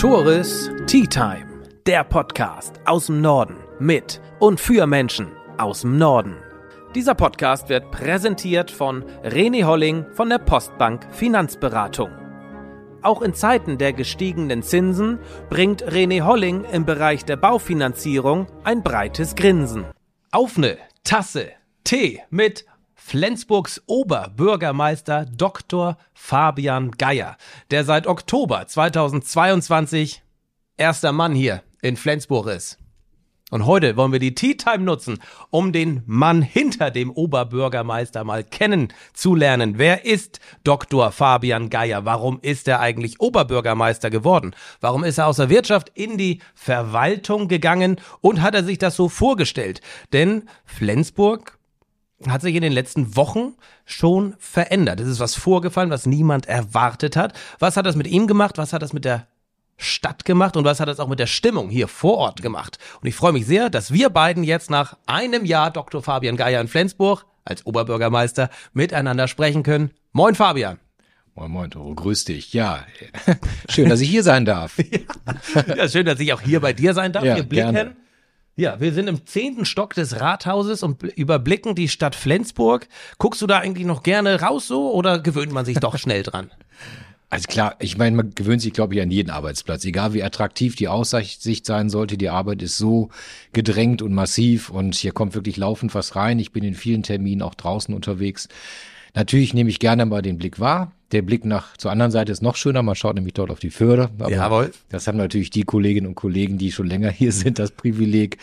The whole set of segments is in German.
Toris Tea Time, der Podcast aus dem Norden mit und für Menschen aus dem Norden. Dieser Podcast wird präsentiert von René Holling von der Postbank Finanzberatung. Auch in Zeiten der gestiegenen Zinsen bringt René Holling im Bereich der Baufinanzierung ein breites Grinsen. Auf ne Tasse Tee mit Flensburgs Oberbürgermeister Dr. Fabian Geier, der seit Oktober 2022 erster Mann hier in Flensburg ist. Und heute wollen wir die Tea Time nutzen, um den Mann hinter dem Oberbürgermeister mal kennenzulernen. Wer ist Dr. Fabian Geier? Warum ist er eigentlich Oberbürgermeister geworden? Warum ist er aus der Wirtschaft in die Verwaltung gegangen und hat er sich das so vorgestellt? Denn Flensburg hat sich in den letzten Wochen schon verändert. Es ist was vorgefallen, was niemand erwartet hat. Was hat das mit ihm gemacht? Was hat das mit der Stadt gemacht und was hat das auch mit der Stimmung hier vor Ort gemacht? Und ich freue mich sehr, dass wir beiden jetzt nach einem Jahr Dr. Fabian Geier in Flensburg als Oberbürgermeister miteinander sprechen können. Moin Fabian. Moin Moin, Toro, grüß dich. Ja, schön, dass ich hier sein darf. ja. schön, dass ich auch hier bei dir sein darf. Ja, wir blicken gerne. Ja, wir sind im zehnten Stock des Rathauses und überblicken die Stadt Flensburg. Guckst du da eigentlich noch gerne raus so oder gewöhnt man sich doch schnell dran? Also klar, ich meine, man gewöhnt sich, glaube ich, an jeden Arbeitsplatz. Egal wie attraktiv die Aussicht sein sollte, die Arbeit ist so gedrängt und massiv und hier kommt wirklich laufend was rein. Ich bin in vielen Terminen auch draußen unterwegs. Natürlich nehme ich gerne mal den Blick wahr. Der Blick nach zur anderen Seite ist noch schöner. Man schaut nämlich dort auf die Förde. Aber Jawohl. Das haben natürlich die Kolleginnen und Kollegen, die schon länger hier sind, das Privileg.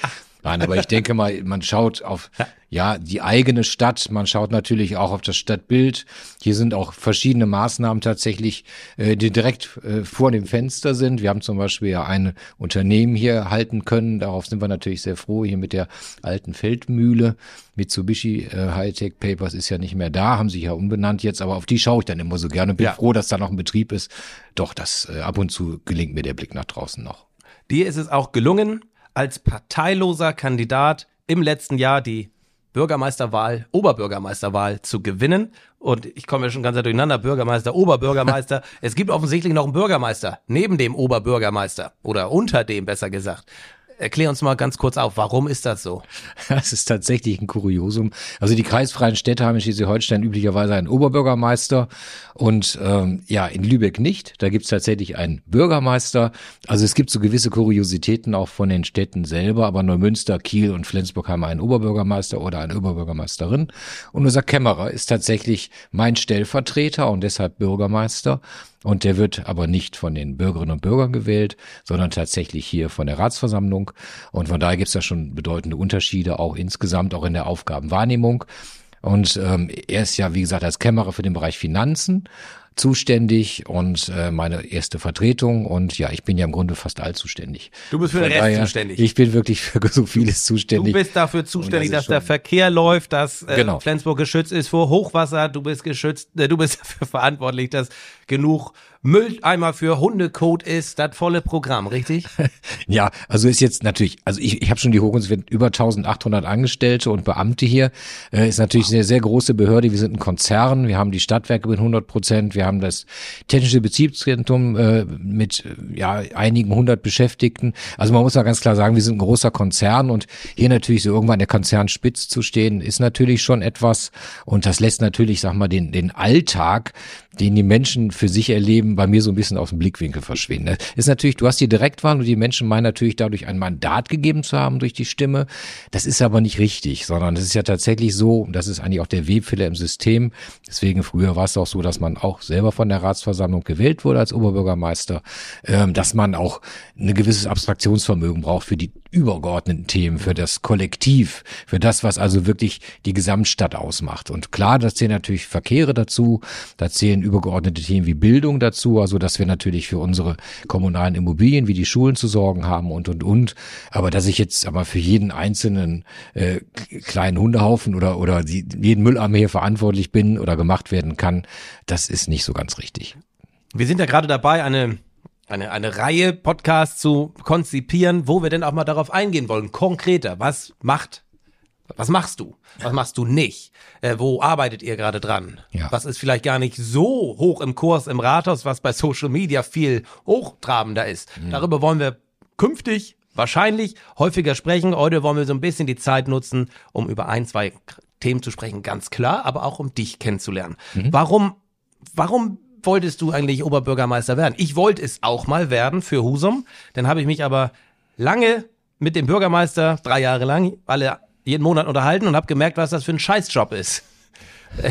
Nein, aber ich denke mal, man schaut auf ja die eigene Stadt, man schaut natürlich auch auf das Stadtbild. Hier sind auch verschiedene Maßnahmen tatsächlich, äh, die direkt äh, vor dem Fenster sind. Wir haben zum Beispiel ja ein Unternehmen hier halten können. Darauf sind wir natürlich sehr froh. Hier mit der alten Feldmühle. Mitsubishi äh, Hightech Papers ist ja nicht mehr da, haben sich ja umbenannt jetzt, aber auf die schaue ich dann immer so gerne. Bin ja. froh, dass da noch ein Betrieb ist. Doch, das äh, ab und zu gelingt mir der Blick nach draußen noch. Dir ist es auch gelungen, als parteiloser Kandidat im letzten Jahr die Bürgermeisterwahl, Oberbürgermeisterwahl zu gewinnen. Und ich komme ja schon ganz durcheinander, Bürgermeister, Oberbürgermeister. es gibt offensichtlich noch einen Bürgermeister neben dem Oberbürgermeister oder unter dem besser gesagt. Erklär uns mal ganz kurz auf, warum ist das so? Das ist tatsächlich ein Kuriosum. Also die kreisfreien Städte haben in Schleswig-Holstein üblicherweise einen Oberbürgermeister und ähm, ja, in Lübeck nicht. Da gibt's tatsächlich einen Bürgermeister. Also es gibt so gewisse Kuriositäten auch von den Städten selber, aber Neumünster, Kiel und Flensburg haben einen Oberbürgermeister oder eine Oberbürgermeisterin. Und unser Kämmerer ist tatsächlich mein Stellvertreter und deshalb Bürgermeister. Und der wird aber nicht von den Bürgerinnen und Bürgern gewählt, sondern tatsächlich hier von der Ratsversammlung. Und von daher gibt es da schon bedeutende Unterschiede, auch insgesamt, auch in der Aufgabenwahrnehmung. Und ähm, er ist ja, wie gesagt, als Kämmerer für den Bereich Finanzen zuständig und äh, meine erste Vertretung und ja, ich bin ja im Grunde fast allzuständig. Du bist für den Rest zuständig. Ich bin wirklich für so vieles zuständig. Du bist dafür zuständig, das dass der Verkehr läuft, dass äh, genau. Flensburg geschützt ist vor Hochwasser. Du bist geschützt, äh, du bist dafür verantwortlich, dass genug Mülleimer für Hundekot ist, das volle Programm, richtig? ja, also ist jetzt natürlich, also ich, ich habe schon die Hochens, über 1800 Angestellte und Beamte hier. Äh, ist natürlich wow. eine sehr große Behörde. Wir sind ein Konzern. Wir haben die Stadtwerke mit 100 Prozent. Wir haben das technische Betriebszentrum äh, mit ja einigen hundert Beschäftigten. Also man muss ja ganz klar sagen, wir sind ein großer Konzern und hier natürlich so irgendwann der Konzern spitz zu stehen, ist natürlich schon etwas und das lässt natürlich, sag mal, den den Alltag, den die Menschen für sich erleben, bei mir so ein bisschen aus dem Blickwinkel verschwinden. Das ist natürlich, du hast die Direktwahl und die Menschen meinen natürlich dadurch ein Mandat gegeben zu haben durch die Stimme. Das ist aber nicht richtig, sondern es ist ja tatsächlich so, und das ist eigentlich auch der Webfehler im System. Deswegen früher war es auch so, dass man auch selber von der Ratsversammlung gewählt wurde als Oberbürgermeister, ähm, dass man auch ein gewisses Abstraktionsvermögen braucht für die übergeordneten Themen, für das Kollektiv, für das, was also wirklich die Gesamtstadt ausmacht. Und klar, da zählen natürlich Verkehre dazu, da zählen übergeordnete Themen wie Bildung dazu, also dass wir natürlich für unsere kommunalen Immobilien wie die Schulen zu sorgen haben und und und. Aber dass ich jetzt aber für jeden einzelnen äh, kleinen Hundehaufen oder oder die, jeden Mülleimer hier verantwortlich bin oder gemacht werden kann, das ist nicht so ganz richtig. Wir sind ja gerade dabei, eine eine, eine Reihe Podcasts zu konzipieren, wo wir denn auch mal darauf eingehen wollen. Konkreter, was macht Was machst du? Was machst du nicht? Äh, wo arbeitet ihr gerade dran? Ja. Was ist vielleicht gar nicht so hoch im Kurs im Rathaus, was bei Social Media viel hochtrabender ist? Mhm. Darüber wollen wir künftig wahrscheinlich häufiger sprechen. Heute wollen wir so ein bisschen die Zeit nutzen, um über ein, zwei Themen zu sprechen, ganz klar, aber auch um dich kennenzulernen. Mhm. Warum, warum wolltest du eigentlich Oberbürgermeister werden? Ich wollte es auch mal werden für Husum. Dann habe ich mich aber lange mit dem Bürgermeister, drei Jahre lang, alle jeden Monat unterhalten und habe gemerkt, was das für ein Scheißjob ist.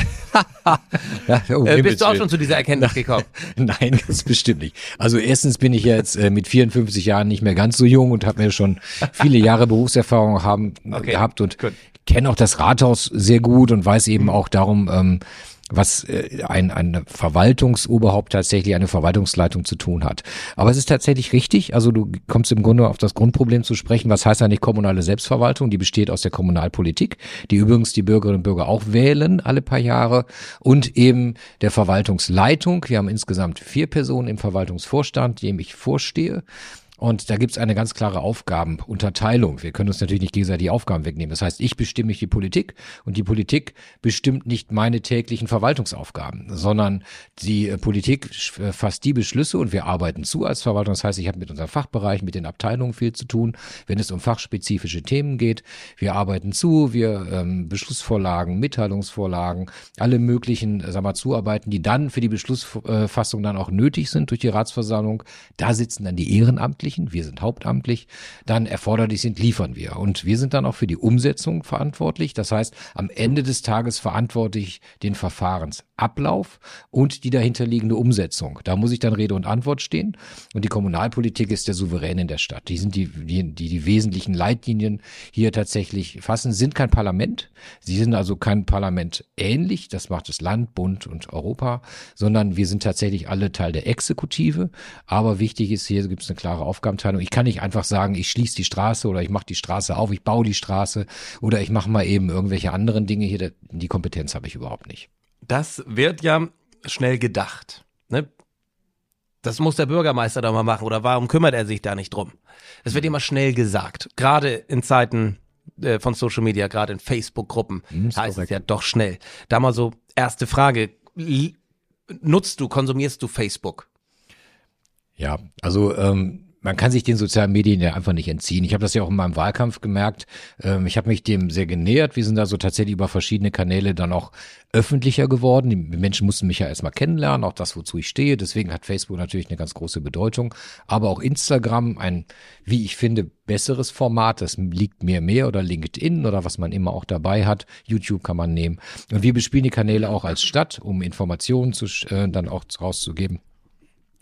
Ja, um Äh, bist du auch schon zu dieser Erkenntnis gekommen? Nein, ganz bestimmt nicht. Also erstens bin ich jetzt äh, mit 54 Jahren nicht mehr ganz so jung und habe mir schon viele Jahre Berufserfahrung haben, Okay, gehabt und kenne auch das Rathaus sehr gut und weiß eben auch darum, ähm, was äh, ein, ein Verwaltungsoberhaupt tatsächlich eine Verwaltungsleitung zu tun hat. Aber es ist tatsächlich richtig, also du kommst im Grunde auf das Grundproblem zu sprechen, was heißt eigentlich kommunale Selbstverwaltung? Die besteht aus der Kommunalpolitik, die übrigens die Bürgerinnen und Bürger auch wählen alle paar Jahre und eben der Verwaltungsleitung. Wir haben insgesamt vier Personen im Verwaltungsvorstand, dem ich vorstehe. Und da gibt's eine ganz klare Aufgabenunterteilung. Wir können uns natürlich nicht gegenseitig die Aufgaben wegnehmen. Das heißt, ich bestimme nicht die Politik und die Politik bestimmt nicht meine täglichen Verwaltungsaufgaben, sondern die äh, Politik äh, fasst die Beschlüsse und wir arbeiten zu als Verwaltung. Das heißt, ich habe mit unserem Fachbereich, mit den Abteilungen viel zu tun, wenn es um fachspezifische Themen geht. Wir arbeiten zu, wir ähm, Beschlussvorlagen, Mitteilungsvorlagen, alle möglichen, äh, sagen wir mal, Zuarbeiten, die dann für die Beschlussfassung dann auch nötig sind durch die Ratsversammlung. Da sitzen dann die Ehrenamtlichen, wir sind hauptamtlich, dann erforderlich sind, liefern wir. Und wir sind dann auch für die Umsetzung verantwortlich. Das heißt, am Ende des Tages verantworte ich den Verfahrensablauf und die dahinterliegende Umsetzung. Da muss ich dann Rede und Antwort stehen. Und die Kommunalpolitik ist der Souverän in der Stadt. Die sind die, die, die, die wesentlichen Leitlinien hier tatsächlich fassen, sind kein Parlament. Sie sind also kein Parlament ähnlich. Das macht das Land, Bund und Europa, sondern wir sind tatsächlich alle Teil der Exekutive. Aber wichtig ist, hier gibt es eine klare Aufgabenteilung. Ich kann nicht einfach sagen, ich schließe die Straße oder ich mache die Straße auf, ich baue die Straße oder ich mache mal eben irgendwelche anderen Dinge hier. Die Kompetenz habe ich überhaupt nicht. Das wird ja schnell gedacht. Ne? Das muss der Bürgermeister doch mal machen. Oder warum kümmert er sich da nicht drum? Das wird immer schnell gesagt. Gerade in Zeiten äh, von Social Media, gerade in Facebook-Gruppen, Hm, heißt es korrekt. ja doch schnell. Da mal so erste Frage. Nutzt du, konsumierst du Facebook? Ja, also ähm, man kann sich den sozialen Medien ja einfach nicht entziehen. Ich habe das ja auch in meinem Wahlkampf gemerkt. Ähm, ich habe mich dem sehr genähert. Wir sind da so tatsächlich über verschiedene Kanäle dann auch öffentlicher geworden. Die Menschen mussten mich ja erstmal kennenlernen, auch das, wozu ich stehe. Deswegen hat Facebook natürlich eine ganz große Bedeutung. Aber auch Instagram, ein, wie ich finde, besseres Format. Das liegt mir mehr oder LinkedIn oder was man immer auch dabei hat. YouTube kann man nehmen. Und wir bespielen die Kanäle auch als Stadt, um Informationen zu, äh, dann auch rauszugeben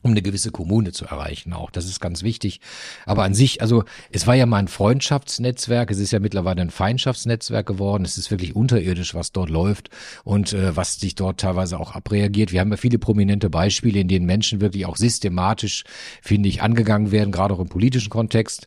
um eine gewisse Kommune zu erreichen auch. Das ist ganz wichtig. Aber an sich, also es war ja mal ein Freundschaftsnetzwerk, es ist ja mittlerweile ein Feindschaftsnetzwerk geworden. Es ist wirklich unterirdisch, was dort läuft und äh, was sich dort teilweise auch abreagiert. Wir haben ja viele prominente Beispiele, in denen Menschen wirklich auch systematisch, finde ich, angegangen werden, gerade auch im politischen Kontext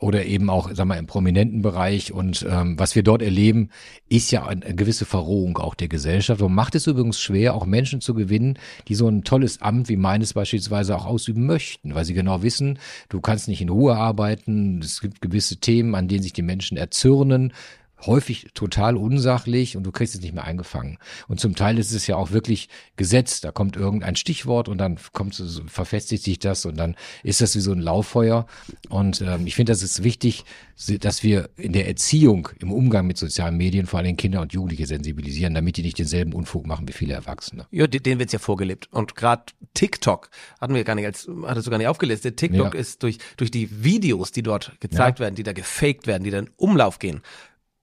oder eben auch, sag mal, im prominenten Bereich. Und ähm, was wir dort erleben, ist ja eine gewisse Verrohung auch der Gesellschaft. Und macht es übrigens schwer, auch Menschen zu gewinnen, die so ein tolles Amt wie meines beispielsweise auch ausüben möchten, weil sie genau wissen, du kannst nicht in Ruhe arbeiten, es gibt gewisse Themen, an denen sich die Menschen erzürnen, häufig total unsachlich und du kriegst es nicht mehr eingefangen. Und zum Teil ist es ja auch wirklich gesetzt. Da kommt irgendein Stichwort und dann kommt verfestigt sich das und dann ist das wie so ein Lauffeuer. Und ähm, ich finde, das ist wichtig, dass wir in der Erziehung, im Umgang mit sozialen Medien vor allem Kinder und Jugendliche sensibilisieren, damit die nicht denselben Unfug machen wie viele Erwachsene. Ja, den, wird's ja vorgelebt. Und gerade TikTok hatten wir gar nicht als, hattest du gar nicht aufgelistet. TikTok Ja. ist durch, durch die Videos, die dort gezeigt werden, die da gefaked werden, die dann in Umlauf gehen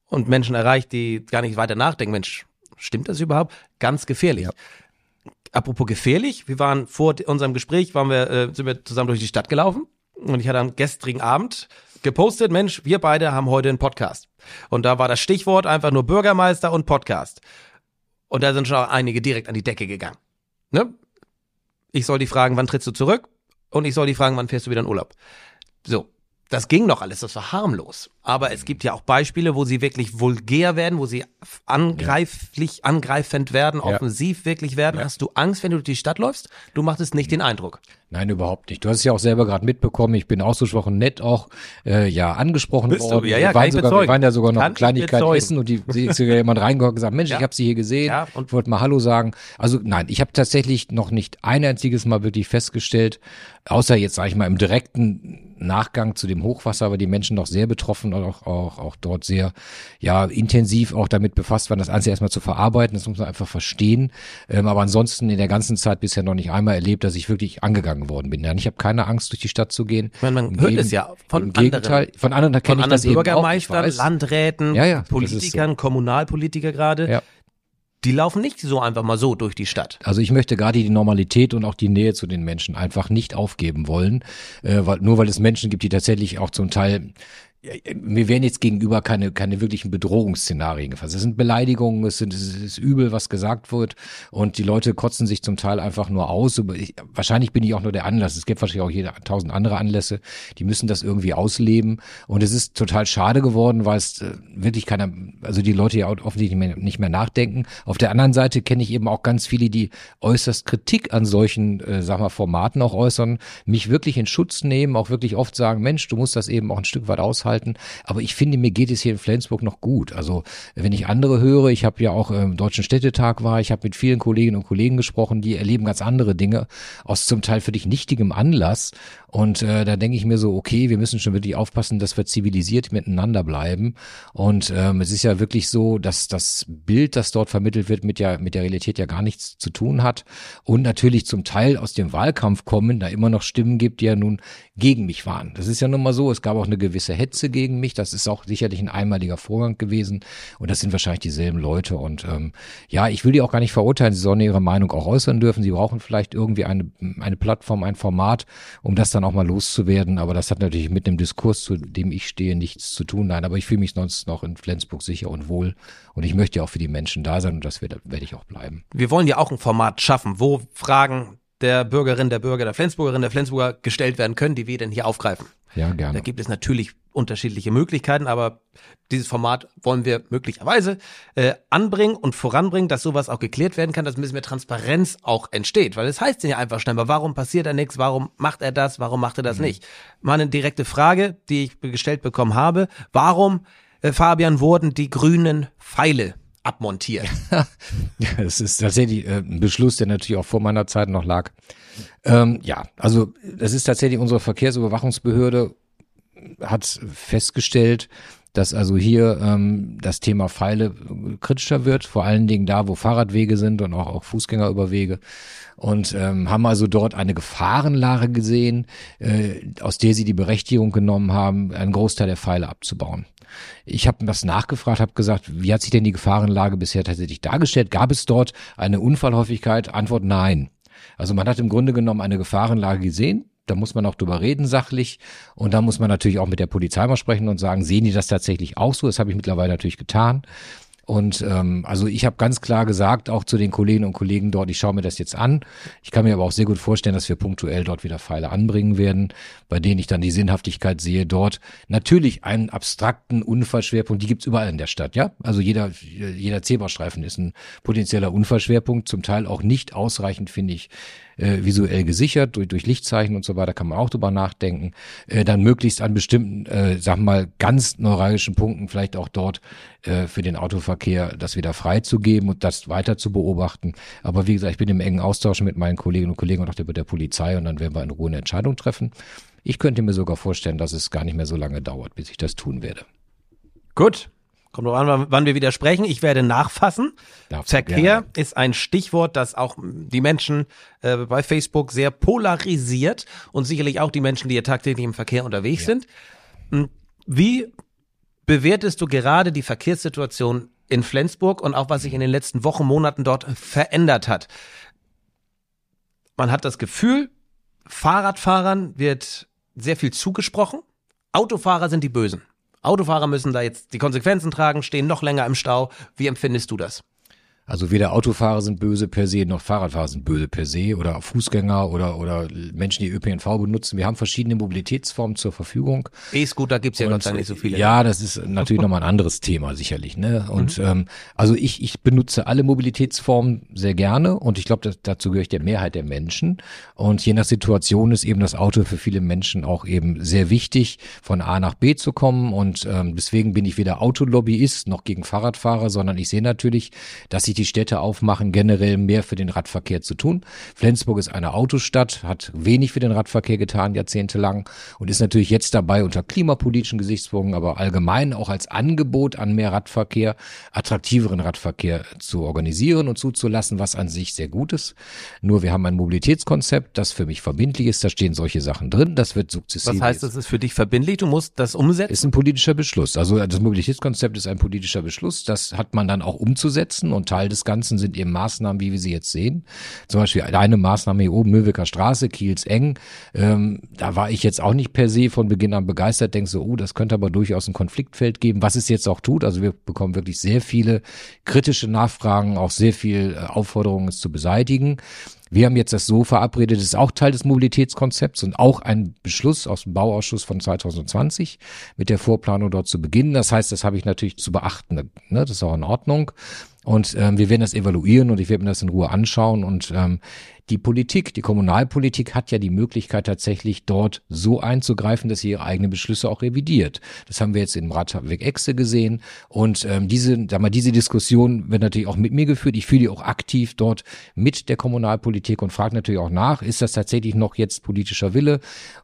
und Menschen erreicht, die gar nicht weiter nachdenken. Mensch, stimmt das überhaupt? Ganz gefährlich. Ja. Apropos gefährlich, wir waren vor unserem Gespräch, waren wir, äh, sind wir zusammen durch die Stadt gelaufen und ich hatte am gestrigen Abend gepostet, Mensch, wir beide haben heute einen Podcast. Und da war das Stichwort einfach nur Bürgermeister und Podcast. Und da sind schon einige direkt an die Decke gegangen. Ne? Ich soll die fragen, wann trittst du zurück? Und ich soll die fragen, wann fährst du wieder in Urlaub? So. Das ging noch alles, das war harmlos. Aber es gibt ja auch Beispiele, wo sie wirklich vulgär werden, wo sie angreiflich, angreifend werden, Ja. offensiv wirklich werden. Ja. Hast du Angst, wenn du durch die Stadt läufst? Du machst es nicht den Eindruck. Nein, überhaupt nicht. Du hast es ja auch selber gerade mitbekommen. Ich bin ausgesprochen nett auch äh, ja angesprochen Bist du? worden. Ja, ja, wir, waren sogar, wir waren ja sogar noch Kann Kleinigkeit essen und die sie ist sogar jemand reingekommen und gesagt, Mensch, Ja. ich habe sie hier gesehen Ja, und- und wollte mal Hallo sagen. Also nein, ich habe tatsächlich noch nicht ein einziges Mal wirklich festgestellt, außer jetzt sage ich mal im direkten Nachgang zu dem Hochwasser, war die Menschen noch sehr betroffen und auch, auch, auch dort sehr ja intensiv auch damit befasst waren, das Ganze erstmal zu verarbeiten. Das muss man einfach verstehen. Ähm, aber ansonsten in der ganzen Zeit bisher noch nicht einmal erlebt, dass ich wirklich angegangen worden bin. Ich habe keine Angst, durch die Stadt zu gehen. Man Im hört Gegen- es ja von Im Gegenteil, anderen. von anderen kenne ich das eben auch. Ich Bürgermeistern. Landräten, Ja, ja, Politikern, Kommunalpolitiker gerade. Ja. Die laufen nicht so einfach mal so durch die Stadt. Also ich möchte gerade die Normalität und auch die Nähe zu den Menschen einfach nicht aufgeben wollen, äh, weil, nur weil es Menschen gibt, die tatsächlich auch zum Teil mir werden jetzt gegenüber keine, keine wirklichen Bedrohungsszenarien gefasst. Es sind Beleidigungen, es, sind, es ist übel, was gesagt wird und die Leute kotzen sich zum Teil einfach nur aus. Ich, wahrscheinlich bin ich auch nur der Anlass. Es gibt wahrscheinlich auch jeder, tausend andere Anlässe, die müssen das irgendwie ausleben und es ist total schade geworden, weil es äh, wirklich keiner, also die Leute ja offensichtlich nicht mehr, nicht mehr nachdenken. Auf der anderen Seite kenne ich eben auch ganz viele, die äußerst Kritik an solchen, äh, sag mal, Formaten auch äußern, mich wirklich in Schutz nehmen, auch wirklich oft sagen, Mensch, du musst das eben auch ein Stück weit aushalten. Aber ich finde, mir geht es hier in Flensburg noch gut. Also wenn ich andere höre, ich habe ja auch im Deutschen Städtetag war, ich habe mit vielen Kolleginnen und Kollegen gesprochen, die erleben ganz andere Dinge aus zum Teil für dich nichtigem Anlass. Und äh, da denke ich mir so, okay, wir müssen schon wirklich aufpassen, dass wir zivilisiert miteinander bleiben. Und ähm, es ist ja wirklich so, dass das Bild, das dort vermittelt wird, mit der, mit der Realität ja gar nichts zu tun hat. Und natürlich zum Teil aus dem Wahlkampf kommen, da immer noch Stimmen gibt, die ja nun gegen mich waren. Das ist ja nun mal so, es gab auch eine gewisse Hetze gegen mich. Das ist auch sicherlich ein einmaliger Vorgang gewesen. Und das sind wahrscheinlich dieselben Leute. Und ähm, ja, ich will die auch gar nicht verurteilen. Sie sollen ihre Meinung auch äußern dürfen. Sie brauchen vielleicht irgendwie eine, eine Plattform, ein Format, um das dann auch mal loszuwerden. Aber das hat natürlich mit dem Diskurs, zu dem ich stehe, nichts zu tun. Nein, aber ich fühle mich sonst noch in Flensburg sicher und wohl. Und ich möchte ja auch für die Menschen da sein und das werde, werde ich auch bleiben. Wir wollen ja auch ein Format schaffen, wo Fragen der Bürgerin, der Bürger, der Flensburgerin, der Flensburger gestellt werden können, die wir denn hier aufgreifen. Ja, Da gerne. gibt es natürlich unterschiedliche Möglichkeiten, aber dieses Format wollen wir möglicherweise äh, anbringen und voranbringen, dass sowas auch geklärt werden kann, dass ein bisschen mehr Transparenz auch entsteht. Weil es heißt ja einfach schnell mal, warum passiert da nichts, warum macht er das, warum macht er das nicht? Mal eine direkte Frage, die ich gestellt bekommen habe. Warum, äh, Fabian, wurden die grünen Pfeile abmontiert? Ja, das ist tatsächlich äh, ein Beschluss, der natürlich auch vor meiner Zeit noch lag. Ähm, ja, also das ist tatsächlich unsere Verkehrsüberwachungsbehörde hat festgestellt, dass also hier ähm, das Thema Pfeile kritischer wird, vor allen Dingen da, wo Fahrradwege sind und auch, auch Fußgängerüberwege. Und ähm, haben also dort eine Gefahrenlage gesehen, äh, aus der sie die Berechtigung genommen haben, einen Großteil der Pfeile abzubauen. Ich habe das nachgefragt, habe gesagt, wie hat sich denn die Gefahrenlage bisher tatsächlich dargestellt? Gab es dort eine Unfallhäufigkeit? Antwort nein. Also man hat im Grunde genommen eine Gefahrenlage gesehen. Da muss man auch drüber reden, sachlich. Und da muss man natürlich auch mit der Polizei mal sprechen und sagen, sehen die das tatsächlich auch so? Das habe ich mittlerweile natürlich getan. Und ähm, also ich habe ganz klar gesagt, auch zu den Kolleginnen und Kollegen dort, ich schaue mir das jetzt an. Ich kann mir aber auch sehr gut vorstellen, dass wir punktuell dort wieder Pfeile anbringen werden, bei denen ich dann die Sinnhaftigkeit sehe, dort natürlich einen abstrakten Unfallschwerpunkt, die gibt's überall in der Stadt, ja. Also jeder, jeder Zebrastreifen ist ein potenzieller Unfallschwerpunkt, zum Teil auch nicht ausreichend, finde ich, äh, visuell gesichert, durch, durch Lichtzeichen und so weiter, kann man auch drüber nachdenken. Äh, dann möglichst an bestimmten, äh, sag mal, ganz neuralgischen Punkten vielleicht auch dort äh, für den Autoverkehr das wieder freizugeben und das weiter zu beobachten. Aber wie gesagt, ich bin im engen Austausch mit meinen Kolleginnen und Kollegen und auch mit der Polizei und dann werden wir in Ruhe eine Entscheidung treffen. Ich könnte mir sogar vorstellen, dass es gar nicht mehr so lange dauert, bis ich das tun werde. Gut. Kommt drauf an, wann wir wieder sprechen. Ich werde nachfassen. Darfst du Verkehr gerne. ist ein Stichwort, das auch die Menschen äh, bei Facebook sehr polarisiert und sicherlich auch die Menschen, die hier tagtäglich im Verkehr unterwegs sind. Hm, Wie bewertest du gerade die Verkehrssituation in Flensburg und auch was sich in den letzten Wochen, Monaten dort verändert hat? Man hat das Gefühl, Fahrradfahrern wird sehr viel zugesprochen. Autofahrer sind die Bösen. Autofahrer müssen da jetzt die Konsequenzen tragen, stehen noch länger im Stau. Wie empfindest du das? Also weder Autofahrer sind böse per se, noch Fahrradfahrer sind böse per se oder Fußgänger oder, oder Menschen, die ÖPNV benutzen. Wir haben verschiedene Mobilitätsformen zur Verfügung. E-Scooter gibt's ja Gott sei Dank nicht so viele. Ja, das ist natürlich nochmal ein anderes Thema sicherlich. Ne? Und mhm. ähm, also ich, ich benutze alle Mobilitätsformen sehr gerne und ich glaube, dazu gehört der Mehrheit der Menschen. Und je nach Situation ist eben das Auto für viele Menschen auch eben sehr wichtig, von A nach B zu kommen. Und ähm, deswegen bin ich weder Autolobbyist noch gegen Fahrradfahrer, sondern ich sehe natürlich, dass sich die Städte aufmachen, generell mehr für den Radverkehr zu tun. Flensburg ist eine Autostadt, hat wenig für den Radverkehr getan, jahrzehntelang und ist natürlich jetzt dabei unter klimapolitischen Gesichtspunkten, aber allgemein auch als Angebot an mehr Radverkehr, attraktiveren Radverkehr zu organisieren und zuzulassen, was an sich sehr gut ist. Nur wir haben ein Mobilitätskonzept, das für mich verbindlich ist, da stehen solche Sachen drin, das wird sukzessive. Was heißt, das ist für dich verbindlich? Du musst das umsetzen? Ist ein politischer Beschluss. Also das Mobilitätskonzept ist ein politischer Beschluss, das hat man dann auch umzusetzen und Teil des Ganzen sind eben Maßnahmen, wie wir sie jetzt sehen. Zum Beispiel eine Maßnahme hier oben, Möweker Straße, Kiels eng. Ähm, da war ich jetzt auch nicht per se von Beginn an begeistert, denke so, oh, das könnte aber durchaus ein Konfliktfeld geben, was es jetzt auch tut. Also wir bekommen wirklich sehr viele kritische Nachfragen, auch sehr viel äh, Aufforderungen, es zu beseitigen. Wir haben jetzt das so verabredet, das ist auch Teil des Mobilitätskonzepts und auch ein Beschluss aus dem Bauausschuss von 2020 mit der Vorplanung dort zu beginnen. Das heißt, das habe ich natürlich zu beachten. Ne? Das ist auch in Ordnung. Und ähm, wir werden das evaluieren und ich werde mir das in Ruhe anschauen. Und ähm, die Politik, die Kommunalpolitik hat ja die Möglichkeit tatsächlich dort so einzugreifen, dass sie ihre eigenen Beschlüsse auch revidiert. Das haben wir jetzt in Radweg Exe gesehen. Und ähm, diese, sag mal, diese Diskussion wird natürlich auch mit mir geführt. Ich fühle die auch aktiv dort mit der Kommunalpolitik und frage natürlich auch nach, ist das tatsächlich noch jetzt politischer Wille?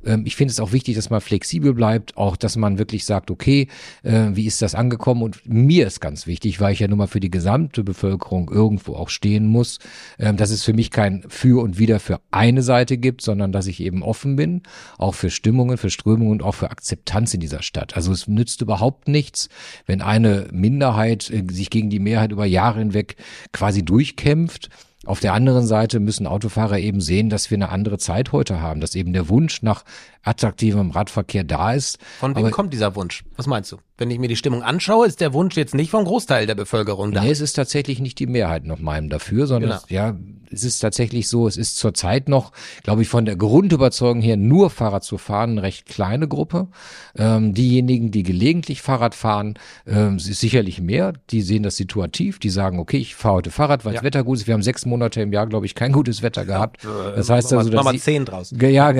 Ähm, ich finde es auch wichtig, dass man flexibel bleibt, auch dass man wirklich sagt, okay, äh, wie ist das angekommen? Und mir ist ganz wichtig, weil ich ja nun mal für die gesamte gesamte Bevölkerung irgendwo auch stehen muss, ähm, dass es für mich kein Für und Wider für eine Seite gibt, sondern dass ich eben offen bin, auch für Stimmungen, für Strömungen und auch für Akzeptanz in dieser Stadt. Also es nützt überhaupt nichts, wenn eine Minderheit äh, sich gegen die Mehrheit über Jahre hinweg quasi durchkämpft auf der anderen Seite müssen Autofahrer eben sehen, dass wir eine andere Zeit heute haben, dass eben der Wunsch nach attraktivem Radverkehr da ist. Von wem kommt dieser Wunsch? Was meinst du? Wenn ich mir die Stimmung anschaue, ist der Wunsch jetzt nicht vom Großteil der Bevölkerung da. Nee, es ist tatsächlich nicht die Mehrheit noch meinem dafür, sondern genau. es, ja, es ist tatsächlich so, es ist zurzeit noch, glaube ich, von der Grundüberzeugung her nur Fahrrad zu fahren, eine recht kleine Gruppe. Ähm, diejenigen, die gelegentlich Fahrrad fahren, ähm, ist sicherlich mehr. Die sehen das situativ, die sagen, okay, ich fahre heute Fahrrad, weil ja. das Wetter gut ist. Wir haben sechs Monate im Jahr, glaube ich, kein gutes Wetter gehabt. Äh, das heißt also, dass mal zehn draußen. Ja,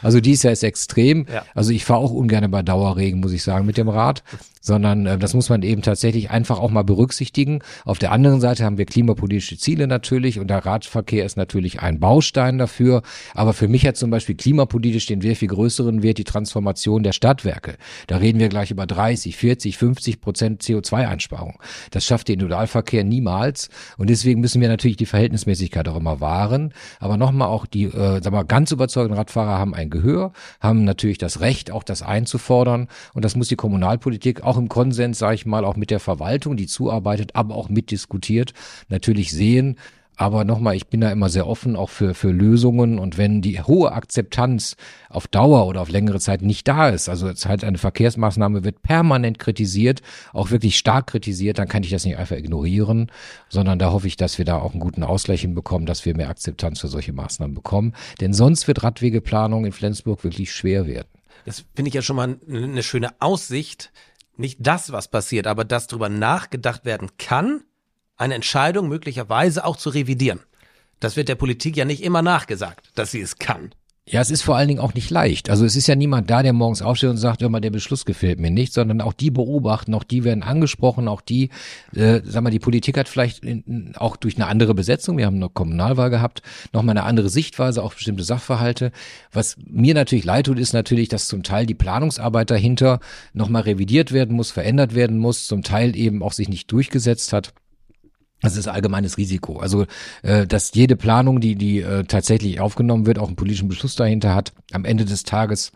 also dies Ist extrem. Ja. Also ich fahre auch ungern bei Dauerregen, muss ich sagen, mit dem Rad sondern äh, das muss man eben tatsächlich einfach auch mal berücksichtigen. Auf der anderen Seite haben wir klimapolitische Ziele natürlich und der Radverkehr ist natürlich ein Baustein dafür. Aber für mich hat zum Beispiel klimapolitisch den sehr viel größeren Wert die Transformation der Stadtwerke. Da reden wir gleich über 30, 40, 50 Prozent CO2-Einsparung. Das schafft der Individualverkehr niemals und deswegen müssen wir natürlich die Verhältnismäßigkeit auch immer wahren. Aber nochmal auch die, äh, sagen wir, ganz überzeugten Radfahrer haben ein Gehör, haben natürlich das Recht, auch das einzufordern und das muss die Kommunalpolitik auch auch im Konsens, sage ich mal, auch mit der Verwaltung, die zuarbeitet, aber auch mitdiskutiert, natürlich sehen. Aber nochmal, ich bin da immer sehr offen auch für, für Lösungen. Und wenn die hohe Akzeptanz auf Dauer oder auf längere Zeit nicht da ist, also es halt eine Verkehrsmaßnahme wird permanent kritisiert, auch wirklich stark kritisiert, dann kann ich das nicht einfach ignorieren, sondern da hoffe ich, dass wir da auch einen guten Ausgleich hinbekommen, dass wir mehr Akzeptanz für solche Maßnahmen bekommen. Denn sonst wird Radwegeplanung in Flensburg wirklich schwer werden. Das finde ich ja schon mal eine schöne Aussicht, nicht das, was passiert, aber dass darüber nachgedacht werden kann, eine Entscheidung möglicherweise auch zu revidieren. Das wird der Politik ja nicht immer nachgesagt, dass sie es kann. Ja, es ist vor allen Dingen auch nicht leicht. Also es ist ja niemand da, der morgens aufsteht und sagt, mal, der Beschluss gefällt mir nicht, sondern auch die beobachten, auch die werden angesprochen, auch die, äh, sag mal, die Politik hat vielleicht in, auch durch eine andere Besetzung, wir haben eine Kommunalwahl gehabt, nochmal eine andere Sichtweise auf bestimmte Sachverhalte. Was mir natürlich leid tut, ist natürlich, dass zum Teil die Planungsarbeit dahinter nochmal revidiert werden muss, verändert werden muss, zum Teil eben auch sich nicht durchgesetzt hat. Das ist allgemeines Risiko. Also, äh, dass jede Planung, die, die äh, tatsächlich aufgenommen wird, auch einen politischen Beschluss dahinter hat, am Ende des Tages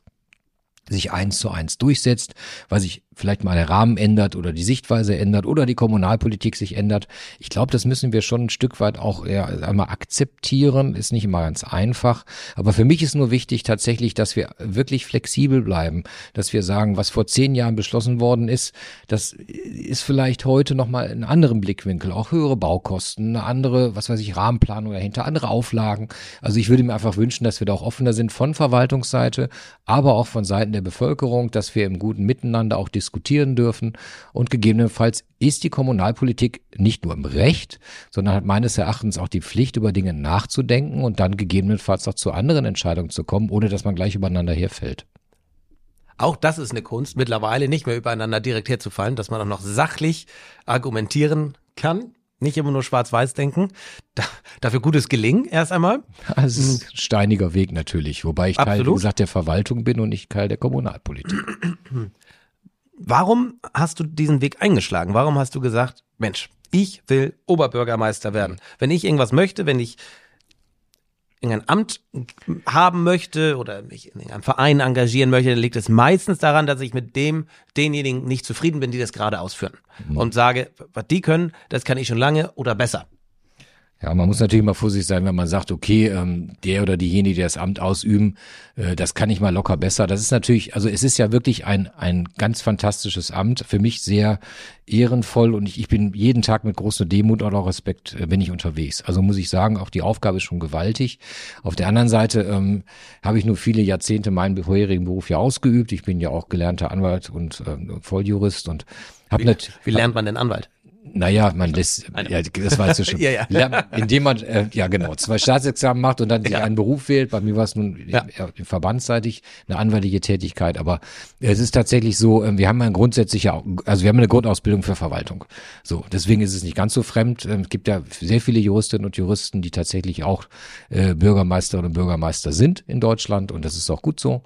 sich eins zu eins durchsetzt, weil sich vielleicht mal der Rahmen ändert oder die Sichtweise ändert oder die Kommunalpolitik sich ändert. Ich glaube, das müssen wir schon ein Stück weit auch ja, einmal akzeptieren. Ist nicht immer ganz einfach. Aber für mich ist nur wichtig tatsächlich, dass wir wirklich flexibel bleiben, dass wir sagen, was vor zehn Jahren beschlossen worden ist, das ist vielleicht heute nochmal einen anderen Blickwinkel, auch höhere Baukosten, eine andere, was weiß ich, Rahmenplanung dahinter, andere Auflagen. Also ich würde mir einfach wünschen, dass wir da auch offener sind von Verwaltungsseite, aber auch von Seiten der Bevölkerung, dass wir im guten Miteinander auch diskutieren dürfen und gegebenenfalls ist die Kommunalpolitik nicht nur im Recht, sondern hat meines Erachtens auch die Pflicht, über Dinge nachzudenken und dann gegebenenfalls auch zu anderen Entscheidungen zu kommen, ohne dass man gleich übereinander herfällt. Auch das ist eine Kunst, mittlerweile nicht mehr übereinander direkt herzufallen, dass man auch noch sachlich argumentieren kann nicht immer nur schwarz-weiß denken. Da, dafür gutes Gelingen erst einmal. Das ist ein steiniger Weg natürlich, wobei ich Absolut. Teil, wie gesagt, der Verwaltung bin und nicht Teil der Kommunalpolitik. Warum hast du diesen Weg eingeschlagen? Warum hast du gesagt, Mensch, ich will Oberbürgermeister werden? Wenn ich irgendwas möchte, wenn ich irgendein Amt haben möchte oder mich in einem Verein engagieren möchte, dann liegt es meistens daran, dass ich mit dem, denjenigen nicht zufrieden bin, die das gerade ausführen. Mhm. Und sage, was die können, das kann ich schon lange oder besser. Ja, man muss natürlich mal vorsichtig sein, wenn man sagt, okay, ähm, der oder diejenige, die das Amt ausüben, äh, das kann ich mal locker besser. Das ist natürlich, also es ist ja wirklich ein, ein ganz fantastisches Amt, für mich sehr ehrenvoll und ich, ich bin jeden Tag mit großer Demut und auch Respekt äh, bin ich unterwegs. Also muss ich sagen, auch die Aufgabe ist schon gewaltig. Auf der anderen Seite ähm, habe ich nur viele Jahrzehnte meinen vorherigen Beruf ja ausgeübt. Ich bin ja auch gelernter Anwalt und äh, Volljurist und habe nicht. Wie lernt man denn Anwalt? Naja, man lässt, ja, das weißt du schon. ja, ja. Indem man, äh, ja genau, zwei Staatsexamen macht und dann ja. einen Beruf wählt. Bei mir war es nun ja. verbandsseitig eine anwaltliche Tätigkeit. Aber es ist tatsächlich so, äh, wir haben eine grundsätzliche, also wir haben eine Grundausbildung für Verwaltung. So, deswegen ist es nicht ganz so fremd. Ähm, es gibt ja sehr viele Juristinnen und Juristen, die tatsächlich auch äh, Bürgermeisterinnen und Bürgermeister sind in Deutschland und das ist auch gut so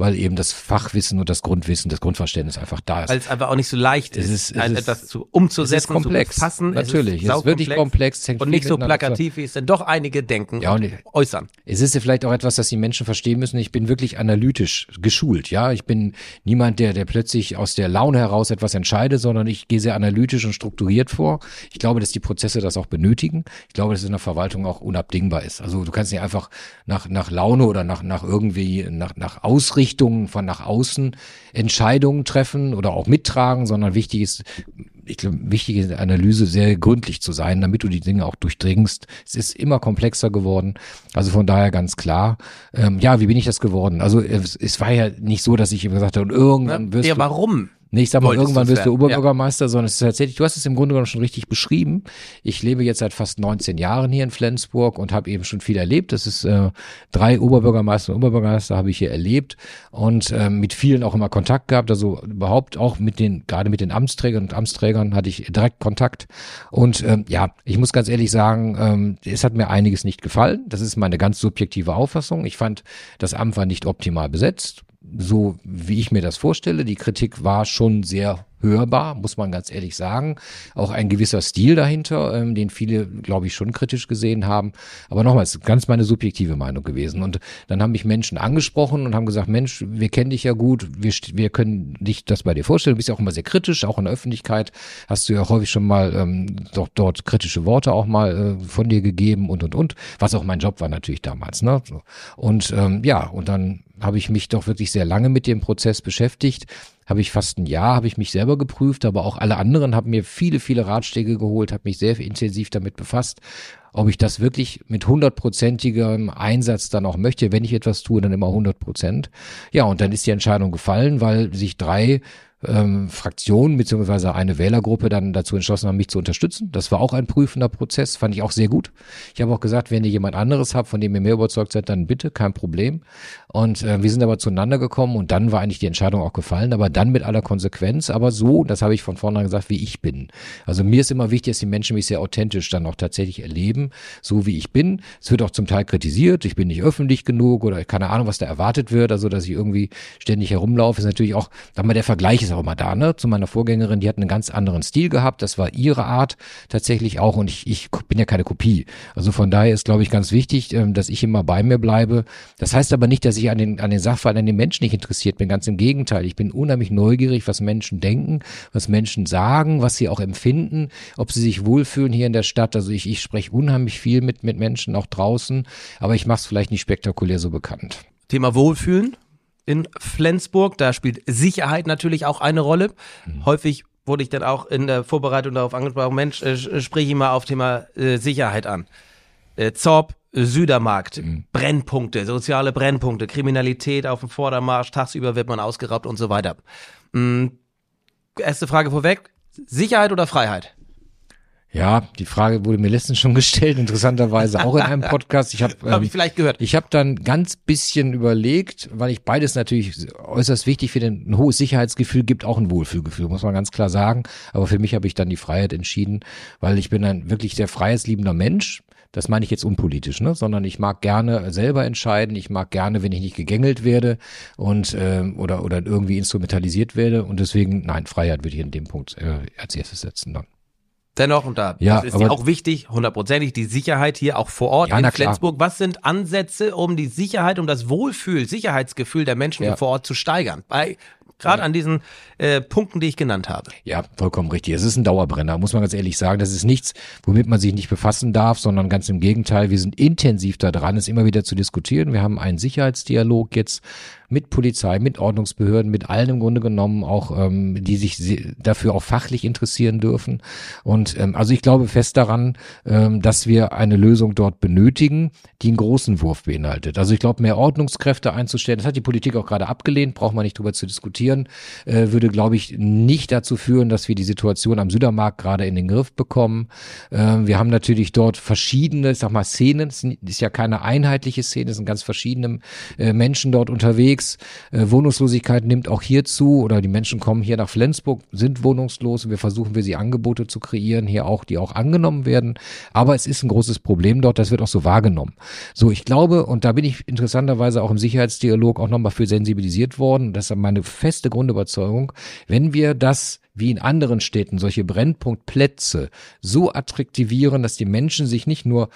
weil eben das Fachwissen und das Grundwissen, das Grundverständnis einfach da ist. Weil es einfach auch nicht so leicht ist, es ist, es etwas zu, umzusetzen, es ist komplex. zu fassen. Natürlich, es ist, es ist wirklich komplex. und nicht so plakativ, wie es denn doch einige denken ja, und äußern. Es ist ja vielleicht auch etwas, das die Menschen verstehen müssen. Ich bin wirklich analytisch geschult, ja. Ich bin niemand, der, der plötzlich aus der Laune heraus etwas entscheidet, sondern ich gehe sehr analytisch und strukturiert vor. Ich glaube, dass die Prozesse das auch benötigen. Ich glaube, dass es in der Verwaltung auch unabdingbar ist. Also du kannst nicht einfach nach, nach Laune oder nach, nach irgendwie, nach, nach Ausrichtung Richtungen von nach außen Entscheidungen treffen oder auch mittragen, sondern wichtig ist, ich glaube, wichtig ist Analyse sehr gründlich zu sein, damit du die Dinge auch durchdringst. Es ist immer komplexer geworden. Also von daher ganz klar. Ähm, ja, wie bin ich das geworden? Also es, es war ja nicht so, dass ich immer gesagt habe, und irgendwann wirst ja, du. Ja, warum? Nee, ich sag mal, irgendwann wirst du Oberbürgermeister, ja. sondern es ist tatsächlich, du hast es im Grunde genommen schon richtig beschrieben. Ich lebe jetzt seit fast 19 Jahren hier in Flensburg und habe eben schon viel erlebt. Das ist äh, drei Oberbürgermeister und Oberbürgermeister habe ich hier erlebt und äh, mit vielen auch immer Kontakt gehabt. Also überhaupt auch mit den, gerade mit den Amtsträgern und Amtsträgern hatte ich direkt Kontakt. Und ähm, ja, ich muss ganz ehrlich sagen, ähm, es hat mir einiges nicht gefallen. Das ist meine ganz subjektive Auffassung. Ich fand, das Amt war nicht optimal besetzt so wie ich mir das vorstelle. Die Kritik war schon sehr hörbar, muss man ganz ehrlich sagen. Auch ein gewisser Stil dahinter, ähm, den viele, glaube ich, schon kritisch gesehen haben. Aber nochmals, ganz meine subjektive Meinung gewesen. Und dann haben mich Menschen angesprochen und haben gesagt, Mensch, wir kennen dich ja gut, wir, wir können dich das bei dir vorstellen. Du bist ja auch immer sehr kritisch, auch in der Öffentlichkeit hast du ja häufig schon mal ähm, doch dort kritische Worte auch mal äh, von dir gegeben und und und. Was auch mein Job war natürlich damals. Ne? Und ähm, ja, und dann habe ich mich doch wirklich sehr lange mit dem Prozess beschäftigt habe ich fast ein Jahr, habe ich mich selber geprüft, aber auch alle anderen haben mir viele, viele Ratschläge geholt, habe mich sehr intensiv damit befasst, ob ich das wirklich mit hundertprozentigem Einsatz dann auch möchte. Wenn ich etwas tue, dann immer hundert Prozent. Ja, und dann ist die Entscheidung gefallen, weil sich drei ähm, Fraktion beziehungsweise eine Wählergruppe dann dazu entschlossen haben, mich zu unterstützen. Das war auch ein prüfender Prozess, fand ich auch sehr gut. Ich habe auch gesagt, wenn ihr jemand anderes habt, von dem ihr mehr überzeugt seid, dann bitte, kein Problem. Und äh, wir sind aber zueinander gekommen und dann war eigentlich die Entscheidung auch gefallen, aber dann mit aller Konsequenz, aber so, das habe ich von vornherein gesagt, wie ich bin. Also mir ist immer wichtig, dass die Menschen mich sehr authentisch dann auch tatsächlich erleben, so wie ich bin. Es wird auch zum Teil kritisiert, ich bin nicht öffentlich genug oder keine Ahnung, was da erwartet wird, also dass ich irgendwie ständig herumlaufe, ist natürlich auch, sag mal, der Vergleich ist auch immer da, ne? Zu meiner Vorgängerin, die hat einen ganz anderen Stil gehabt. Das war ihre Art tatsächlich auch. Und ich, ich bin ja keine Kopie. Also von daher ist, glaube ich, ganz wichtig, ähm, dass ich immer bei mir bleibe. Das heißt aber nicht, dass ich an den, an den Sachverhalt, an den Menschen nicht interessiert bin. Ganz im Gegenteil. Ich bin unheimlich neugierig, was Menschen denken, was Menschen sagen, was sie auch empfinden, ob sie sich wohlfühlen hier in der Stadt. Also ich, ich spreche unheimlich viel mit, mit Menschen, auch draußen. Aber ich mache es vielleicht nicht spektakulär so bekannt. Thema Wohlfühlen in Flensburg. Da spielt Sicherheit natürlich auch eine Rolle. Mhm. Häufig wurde ich dann auch in der Vorbereitung darauf angesprochen, Mensch, äh, sprich ich mal auf Thema äh, Sicherheit an. Äh, Zorb, Südermarkt, mhm. Brennpunkte, soziale Brennpunkte, Kriminalität auf dem Vordermarsch, tagsüber wird man ausgeraubt und so weiter. Mhm. Erste Frage vorweg, Sicherheit oder Freiheit? Ja, die Frage wurde mir letztens schon gestellt, interessanterweise auch in einem Podcast. Ich habe ähm, hab ich vielleicht gehört. Ich habe dann ganz bisschen überlegt, weil ich beides natürlich äußerst wichtig finde. Ein hohes Sicherheitsgefühl gibt auch ein Wohlfühlgefühl, muss man ganz klar sagen. Aber für mich habe ich dann die Freiheit entschieden, weil ich bin ein wirklich sehr freiheitsliebender Mensch. Das meine ich jetzt unpolitisch, ne? sondern ich mag gerne selber entscheiden. Ich mag gerne, wenn ich nicht gegängelt werde und ähm, oder oder irgendwie instrumentalisiert werde. Und deswegen, nein, Freiheit würde ich in dem Punkt äh, als erstes setzen dann. Dennoch, und da ja, ist ja auch wichtig, hundertprozentig, die Sicherheit hier auch vor Ort ja, in Flensburg. Was sind Ansätze, um die Sicherheit, um das Wohlfühl, Sicherheitsgefühl der Menschen ja. hier vor Ort zu steigern? Bei Gerade an diesen äh, Punkten, die ich genannt habe. Ja, vollkommen richtig. Es ist ein Dauerbrenner, muss man ganz ehrlich sagen. Das ist nichts, womit man sich nicht befassen darf, sondern ganz im Gegenteil. Wir sind intensiv da dran, es immer wieder zu diskutieren. Wir haben einen Sicherheitsdialog jetzt mit Polizei, mit Ordnungsbehörden, mit allen im Grunde genommen auch, ähm, die sich dafür auch fachlich interessieren dürfen. Und ähm, also ich glaube fest daran, ähm, dass wir eine Lösung dort benötigen, die einen großen Wurf beinhaltet. Also ich glaube, mehr Ordnungskräfte einzustellen, das hat die Politik auch gerade abgelehnt, braucht man nicht drüber zu diskutieren, äh, würde, glaube ich, nicht dazu führen, dass wir die Situation am Südermarkt gerade in den Griff bekommen. Äh, wir haben natürlich dort verschiedene, ich sag mal, Szenen, es ist ja keine einheitliche Szene, es sind ganz verschiedene äh, Menschen dort unterwegs unterwegs. Äh, Wohnungslosigkeit nimmt auch hier zu oder die Menschen kommen hier nach Flensburg, sind wohnungslos und wir versuchen wir sie Angebote zu kreieren, hier auch, die auch angenommen werden. Aber es ist ein großes Problem dort, das wird auch so wahrgenommen. So, ich glaube, und da bin ich interessanterweise auch im Sicherheitsdialog auch nochmal für sensibilisiert worden, das ist meine feste Grundüberzeugung, wenn wir das wie in anderen Städten solche Brennpunktplätze so attraktivieren, dass die Menschen sich nicht nur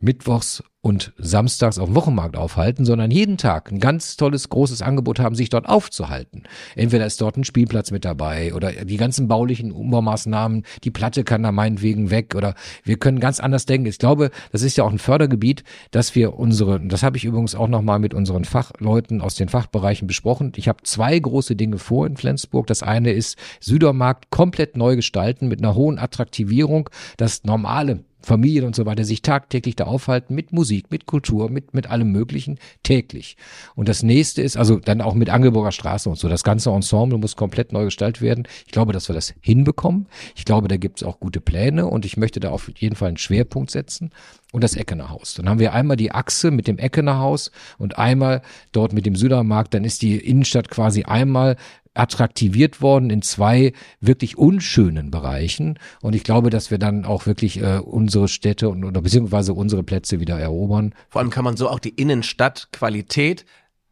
mittwochs und samstags auf dem Wochenmarkt aufhalten, sondern jeden Tag ein ganz tolles, großes Angebot haben, sich dort aufzuhalten. Entweder ist dort ein Spielplatz mit dabei oder die ganzen baulichen Umbaumaßnahmen, die Platte kann da meinetwegen weg oder wir können ganz anders denken. Ich glaube, das ist ja auch ein Fördergebiet, dass wir unsere, das habe ich übrigens auch nochmal mit unseren Fachleuten aus den Fachbereichen besprochen. Ich habe zwei große Dinge vor in Flensburg. Das eine ist Südermarkt komplett neu gestalten mit einer hohen Attraktivierung, das normale Familien und so weiter sich tagtäglich da aufhalten mit Musik, mit Kultur, mit, mit allem Möglichen täglich. Und das nächste ist, also dann auch mit Angelburger Straße und so. Das ganze Ensemble muss komplett neu gestaltet werden. Ich glaube, dass wir das hinbekommen. Ich glaube, da gibt es auch gute Pläne und ich möchte da auf jeden Fall einen Schwerpunkt setzen. Und das Eckener Haus. Dann haben wir einmal die Achse mit dem Eckener Haus und einmal dort mit dem Südermarkt. Dann ist die Innenstadt quasi einmal attraktiviert worden in zwei wirklich unschönen Bereichen. Und ich glaube, dass wir dann auch wirklich äh, unsere Städte und, oder beziehungsweise unsere Plätze wieder erobern. Vor allem kann man so auch die Innenstadtqualität,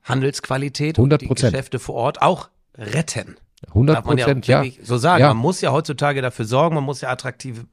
Handelsqualität 100 und die Geschäfte vor Ort auch retten. 100 Prozent, ja, ja. So sagen, ja. man muss ja heutzutage dafür sorgen, man muss ja attraktive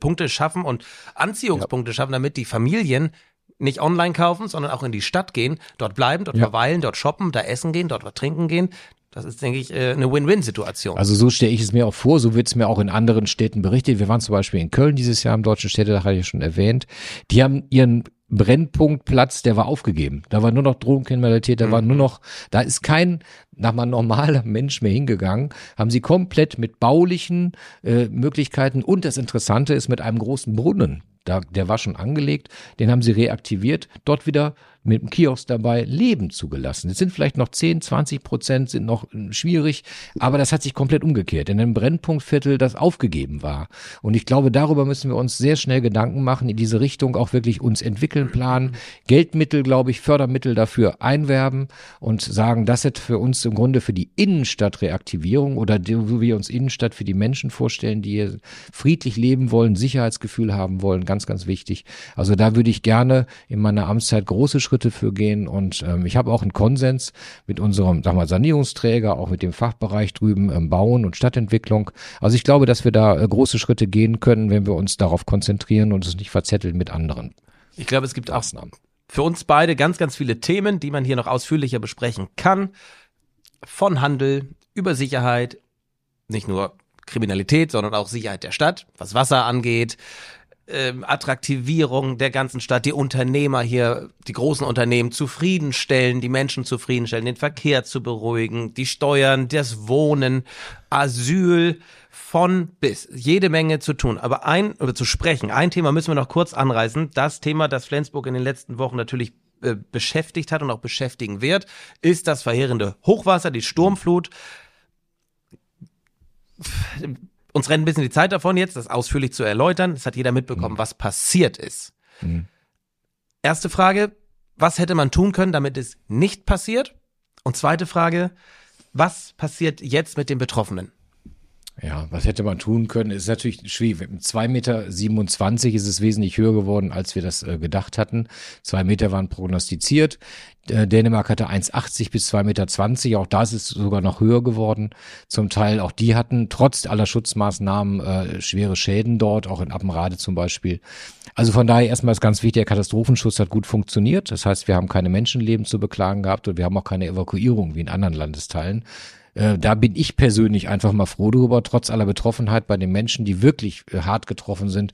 Punkte schaffen und Anziehungspunkte ja. schaffen, damit die Familien nicht online kaufen, sondern auch in die Stadt gehen, dort bleiben, dort verweilen, dort shoppen, da essen gehen, dort was trinken gehen. Das ist, denke ich, äh, eine Win-Win-Situation. Also so stelle ich es mir auch vor, so wird es mir auch in anderen Städten berichtet. Wir waren zum Beispiel in Köln dieses Jahr im Deutschen Städtetag, hatte ich schon erwähnt. Die haben ihren Brennpunktplatz, der war aufgegeben. Da war nur noch Drogenkriminalität, da mhm. war nur noch, da ist kein, nach mal normaler Mensch mehr hingegangen, haben sie komplett mit baulichen äh, Möglichkeiten und das Interessante ist mit einem großen Brunnen, da, der war schon angelegt, den haben sie reaktiviert, dort wieder mit dem Kiosk dabei Leben zugelassen. Es sind vielleicht noch 10, 20 Prozent, sind noch äh, schwierig, aber das hat sich komplett umgekehrt. In einem Brennpunktviertel, das aufgegeben war. Und ich glaube, darüber müssen wir uns sehr schnell Gedanken machen, in diese Richtung auch wirklich uns entwickeln, planen, Geldmittel, glaube ich, Fördermittel dafür einwerben und sagen, das ist für uns im Grunde für die Innenstadtreaktivierung oder wo wir uns Innenstadt für die Menschen vorstellen, die hier friedlich leben wollen, Sicherheitsgefühl haben wollen, ganz, ganz wichtig. Also da würde ich gerne in meiner Amtszeit große Schritte Schritte für gehen. Und ähm, ich habe auch einen Konsens mit unserem, sag mal, Sanierungsträger, auch mit dem Fachbereich drüben ähm, Bauen und Stadtentwicklung. Also ich glaube, dass wir da äh, große Schritte gehen können, wenn wir uns darauf konzentrieren und es nicht verzetteln mit anderen. Ich glaube, es gibt auch für uns beide ganz, ganz viele Themen, die man hier noch ausführlicher besprechen kann. Von Handel über Sicherheit, nicht nur Kriminalität, sondern auch Sicherheit der Stadt, was Wasser angeht, ähm, Attraktivierung der ganzen Stadt, die Unternehmer hier, die großen Unternehmen zufriedenstellen, die Menschen zufriedenstellen, den Verkehr zu beruhigen, die Steuern, das Wohnen, Asyl, von bis jede Menge zu tun. Aber ein oder zu sprechen, ein Thema müssen wir noch kurz anreißen. Das Thema, das Flensburg in den letzten Wochen natürlich äh, beschäftigt hat und auch beschäftigen wird, ist das verheerende Hochwasser, die Sturmflut uns rennt ein bisschen die Zeit davon jetzt, das ausführlich zu erläutern. Es hat jeder mitbekommen, mhm. was passiert ist. Mhm. Erste Frage, was hätte man tun können, damit es nicht passiert? Und zweite Frage, was passiert jetzt mit den Betroffenen? Ja, was hätte man tun können, ist natürlich schwierig. Mit 2,27 Meter ist es wesentlich höher geworden, als wir das äh, gedacht hatten. Zwei Meter waren prognostiziert. Äh, Dänemark hatte 1,80 bis 2,20 Meter. Auch da ist sogar noch höher geworden. Zum Teil auch die hatten trotz aller Schutzmaßnahmen äh, schwere Schäden dort, auch in Appenrade zum Beispiel. Also von daher erstmal ist ganz wichtig, der Katastrophenschutz hat gut funktioniert. Das heißt, wir haben keine Menschenleben zu beklagen gehabt und wir haben auch keine Evakuierung wie in anderen Landesteilen. Äh, da bin ich persönlich einfach mal froh darüber, trotz aller Betroffenheit bei den Menschen, die wirklich äh, hart getroffen sind,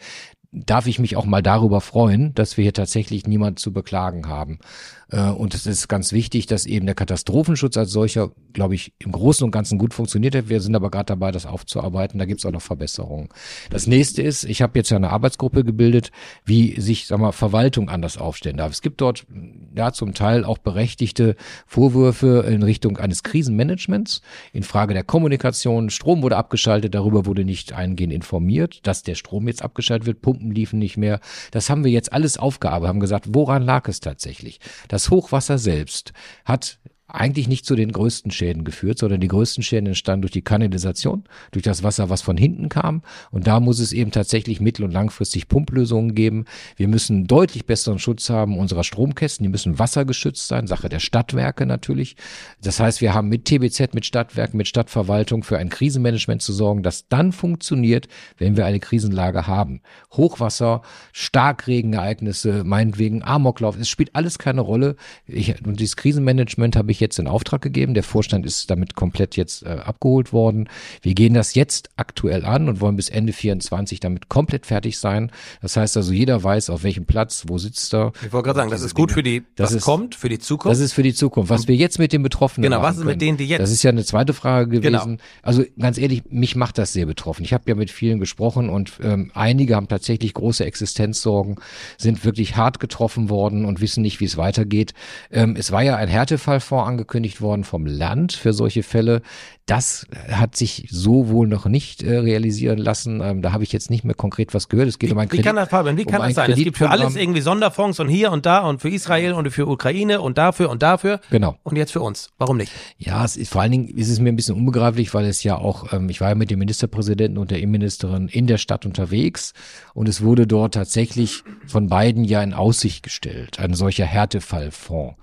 darf ich mich auch mal darüber freuen, dass wir hier tatsächlich niemand zu beklagen haben. Äh, und es ist ganz wichtig, dass eben der Katastrophenschutz als solcher, glaube ich, im Großen und Ganzen gut funktioniert hat. Wir sind aber gerade dabei, das aufzuarbeiten. Da gibt es auch noch Verbesserungen. Das nächste ist, ich habe jetzt ja eine Arbeitsgruppe gebildet, wie sich, sag mal, Verwaltung anders aufstellen darf. Es gibt dort ja zum Teil auch berechtigte Vorwürfe in Richtung eines Krisenmanagements, in Frage der Kommunikation. Strom wurde abgeschaltet, darüber wurde nicht eingehend informiert, dass der Strom jetzt abgeschaltet wird, Pumpen liefen nicht mehr. Das haben wir jetzt alles aufgearbeitet, haben gesagt, woran lag es tatsächlich? Das Hochwasser selbst hat eigentlich nicht zu den größten Schäden geführt, sondern die größten Schäden entstanden durch die Kanalisation, durch das Wasser, was von hinten kam. Und da muss es eben tatsächlich mittel- und langfristig Pumplösungen geben. Wir müssen deutlich besseren Schutz haben unserer Stromkästen. Die müssen wassergeschützt sein, Sache der Stadtwerke natürlich. Das heißt, wir haben mit TBZ, mit Stadtwerken, mit Stadtverwaltung für ein Krisenmanagement zu sorgen, das dann funktioniert, wenn wir eine Krisenlage haben. Hochwasser, Starkregenereignisse, meinetwegen Amoklauf, es spielt alles keine Rolle. Ich, und dieses Krisenmanagement habe ich ich jetzt in Auftrag gegeben. Der Vorstand ist damit komplett jetzt äh, abgeholt worden. Wir gehen das jetzt aktuell an und wollen bis Ende 24 damit komplett fertig sein. Das heißt also, jeder weiß, auf welchem Platz, wo sitzt er. Ich wollte gerade sagen, das ist gut für die, das ist, kommt, für die Zukunft. Das ist für die Zukunft. Was wir jetzt mit den Betroffenen Genau, was ist mit denen, die jetzt? Das ist ja eine zweite Frage gewesen. Genau. Also ganz ehrlich, mich macht das sehr betroffen. Ich habe ja mit vielen gesprochen und ähm, einige haben tatsächlich große Existenzsorgen, sind wirklich hart getroffen worden und wissen nicht, wie es weitergeht. Ähm, es war ja ein Härtefallfonds angekündigt worden vom Land für solche Fälle. Das hat sich so wohl noch nicht äh, realisieren lassen. Ähm, da habe ich jetzt nicht mehr konkret was gehört. Es geht wie, um ein Kredit. Wie kann das, Fabian, wie kann um das sein? Es gibt für alles irgendwie Sonderfonds und hier und da und für Israel und für Ukraine und dafür und dafür. Genau. Und jetzt für uns. Warum nicht? Ja, es ist, vor allen Dingen ist es mir ein bisschen unbegreiflich, weil es ja auch, ähm, ich war ja mit dem Ministerpräsidenten und der Innenministerin in der Stadt unterwegs und es wurde dort tatsächlich von beiden ja in Aussicht gestellt, ein solcher Härtefallfonds.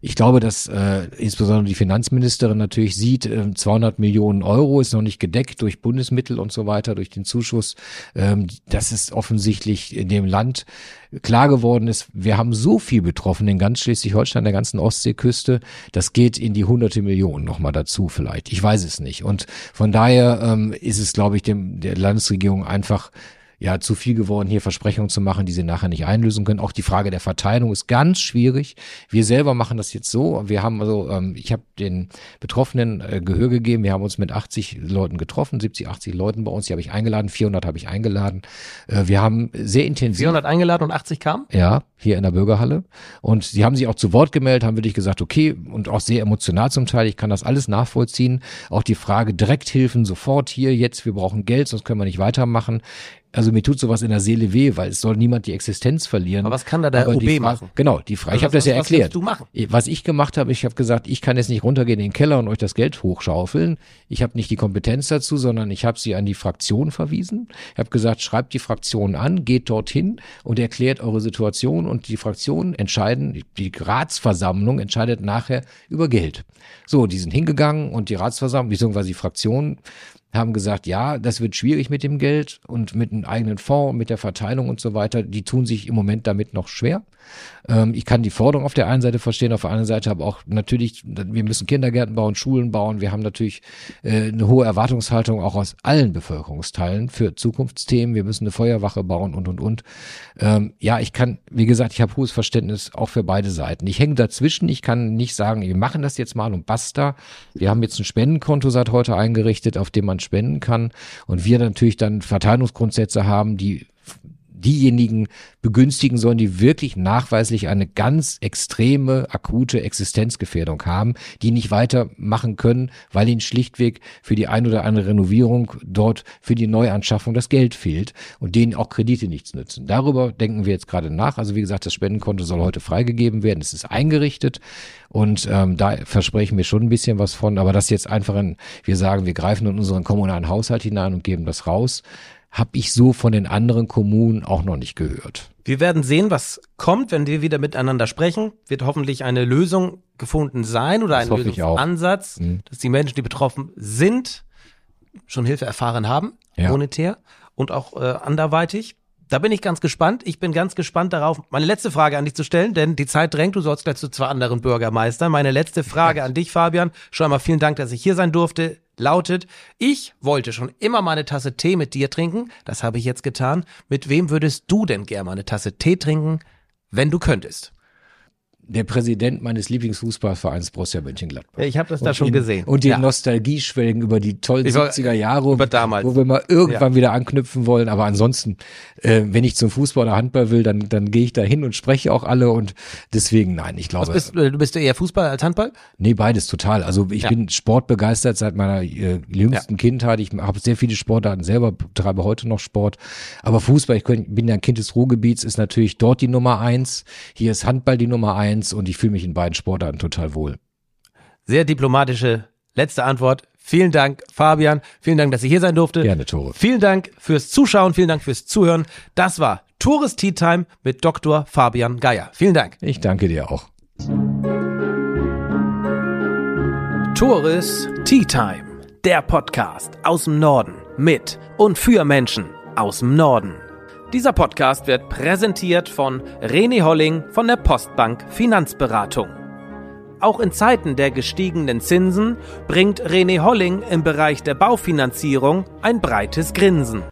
Ich glaube, dass äh, insbesondere die Finanzministerin natürlich sieht, äh, 200 Millionen Euro ist noch nicht gedeckt durch Bundesmittel und so weiter, durch den Zuschuss. Ähm, das ist offensichtlich in dem Land klar geworden ist, wir haben so viel betroffen in ganz Schleswig-Holstein, der ganzen Ostseeküste, das geht in die hunderte Millionen nochmal dazu vielleicht. Ich weiß es nicht. Und von daher ähm, ist es, glaube ich, dem der Landesregierung einfach ja zu viel geworden, hier Versprechungen zu machen, die sie nachher nicht einlösen können. Auch die Frage der Verteilung ist ganz schwierig. Wir selber machen das jetzt so. Wir haben also, ähm, ich habe den Betroffenen äh, Gehör gegeben. Wir haben uns mit 80 Leuten getroffen, 70, 80 Leuten bei uns. Die habe ich eingeladen, 400 habe ich eingeladen. Äh, wir haben sehr intensiv. 400 eingeladen und 80 kamen? Ja, hier in der Bürgerhalle. Und sie haben sich auch zu Wort gemeldet, haben wirklich gesagt, okay, und auch sehr emotional zum Teil. Ich kann das alles nachvollziehen. Auch die Frage Direkthilfen sofort hier jetzt. Wir brauchen Geld, sonst können wir nicht weitermachen also mir tut sowas in der Seele weh, weil es soll niemand die Existenz verlieren. Aber was kann da der Aber OB machen? Genau, die Frage, ich Also habe das was- ja was erklärt. du machen? Was ich gemacht habe, ich habe gesagt, ich kann jetzt nicht runtergehen in den Keller und euch das Geld hochschaufeln. Ich habe nicht die Kompetenz dazu, sondern ich habe sie an die Fraktion verwiesen. Ich habe gesagt, schreibt die Fraktion an, geht dorthin und erklärt eure Situation und die Fraktionen entscheiden, die Ratsversammlung entscheidet nachher über Geld. So, die sind hingegangen und die Ratsversammlung, beziehungsweise die Fraktionen haben gesagt, ja, das wird schwierig mit dem Geld und mit einem eigenen Fonds, mit der Verteilung und so weiter. Die tun sich im Moment damit noch schwer. Ähm, ich kann die Forderung auf der einen Seite verstehen, auf der anderen Seite aber auch natürlich, wir müssen Kindergärten bauen, Schulen bauen. Wir haben natürlich äh, eine hohe Erwartungshaltung auch aus allen Bevölkerungsteilen für Zukunftsthemen. Wir müssen eine Feuerwache bauen und, und, und. Ähm, ja, ich kann, wie gesagt, ich habe hohes Verständnis auch für beide Seiten. Ich hänge dazwischen. Ich kann nicht sagen, wir machen das jetzt mal und basta. Wir haben jetzt ein Spendenkonto seit heute eingerichtet, auf dem man spenden kann. Und wir natürlich dann Verteilungsgrundsätze haben, die diejenigen begünstigen sollen, die wirklich nachweislich eine ganz extreme, akute Existenzgefährdung haben, die nicht weitermachen können, weil ihnen schlichtweg für die ein oder andere Renovierung dort für die Neuanschaffung das Geld fehlt und denen auch Kredite nichts nützen. Darüber denken wir jetzt gerade nach. Also wie gesagt, das Spendenkonto soll heute freigegeben werden. Es ist eingerichtet und ähm, da versprechen wir schon ein bisschen was von. Aber das jetzt einfach ein, wir sagen, wir greifen in unseren kommunalen Haushalt hinein und geben das raus habe ich so von den anderen Kommunen auch noch nicht gehört. Wir werden sehen, was kommt, wenn wir wieder miteinander sprechen. Wird hoffentlich eine Lösung gefunden sein oder ein. Lösungsansatz, Mhm. dass die Menschen, die betroffen sind, schon Hilfe erfahren haben, Ja. monetär und auch äh, anderweitig. Da bin ich ganz gespannt. Ich bin ganz gespannt darauf, meine letzte Frage an dich zu stellen, denn die Zeit drängt. Du sollst gleich zu zwei anderen Bürgermeistern. Meine letzte Frage an dich, Fabian. Schon einmal vielen Dank, dass ich hier sein durfte. Lautet, ich wollte schon immer mal eine Tasse Tee mit dir trinken. Das habe ich jetzt getan. Mit wem würdest du denn gerne mal eine Tasse Tee trinken, wenn du könntest? Der Präsident meines Lieblingsfußballvereins Borussia Mönchengladbach. Ich habe das da Und schon den- gesehen. Und den Ja. Nostalgieschwelgen über die tollen Ich wollt- 70er Jahre, über damals. wo wir mal irgendwann wieder anknüpfen wollen. Aber ansonsten, äh, wenn ich zum Fußball oder Handball will, dann, dann gehe ich da hin und spreche auch alle. Und deswegen, nein, ich glaube, bist, du bist eher Fußball als Handball? nee, beides total. Also ich Ja. bin sportbegeistert seit meiner äh, jüngsten Kindheit. Ich habe sehr viele Sportarten selber, betreibe heute noch Sport. Aber Fußball, ich bin ja ein Kind des Ruhrgebiets, ist natürlich dort die Nummer eins. Hier ist Handball die Nummer eins und ich fühle mich in beiden Sportarten total wohl. Sehr diplomatische letzte Antwort. Vielen Dank, Fabian. Vielen Dank, dass ich hier sein durfte. Gerne, Tore. Vielen Dank fürs Zuschauen. Vielen Dank fürs Zuhören. Das war Tourist Tea Time mit Dr. Fabian Geier. Vielen Dank. Ich danke dir auch. Tourist Tea Time, der Podcast aus dem Norden mit und für Menschen aus dem Norden. Dieser Podcast wird präsentiert von René Holling von der Postbank Finanzberatung. Auch in Zeiten der gestiegenen Zinsen bringt René Holling im Bereich der Baufinanzierung ein breites Grinsen.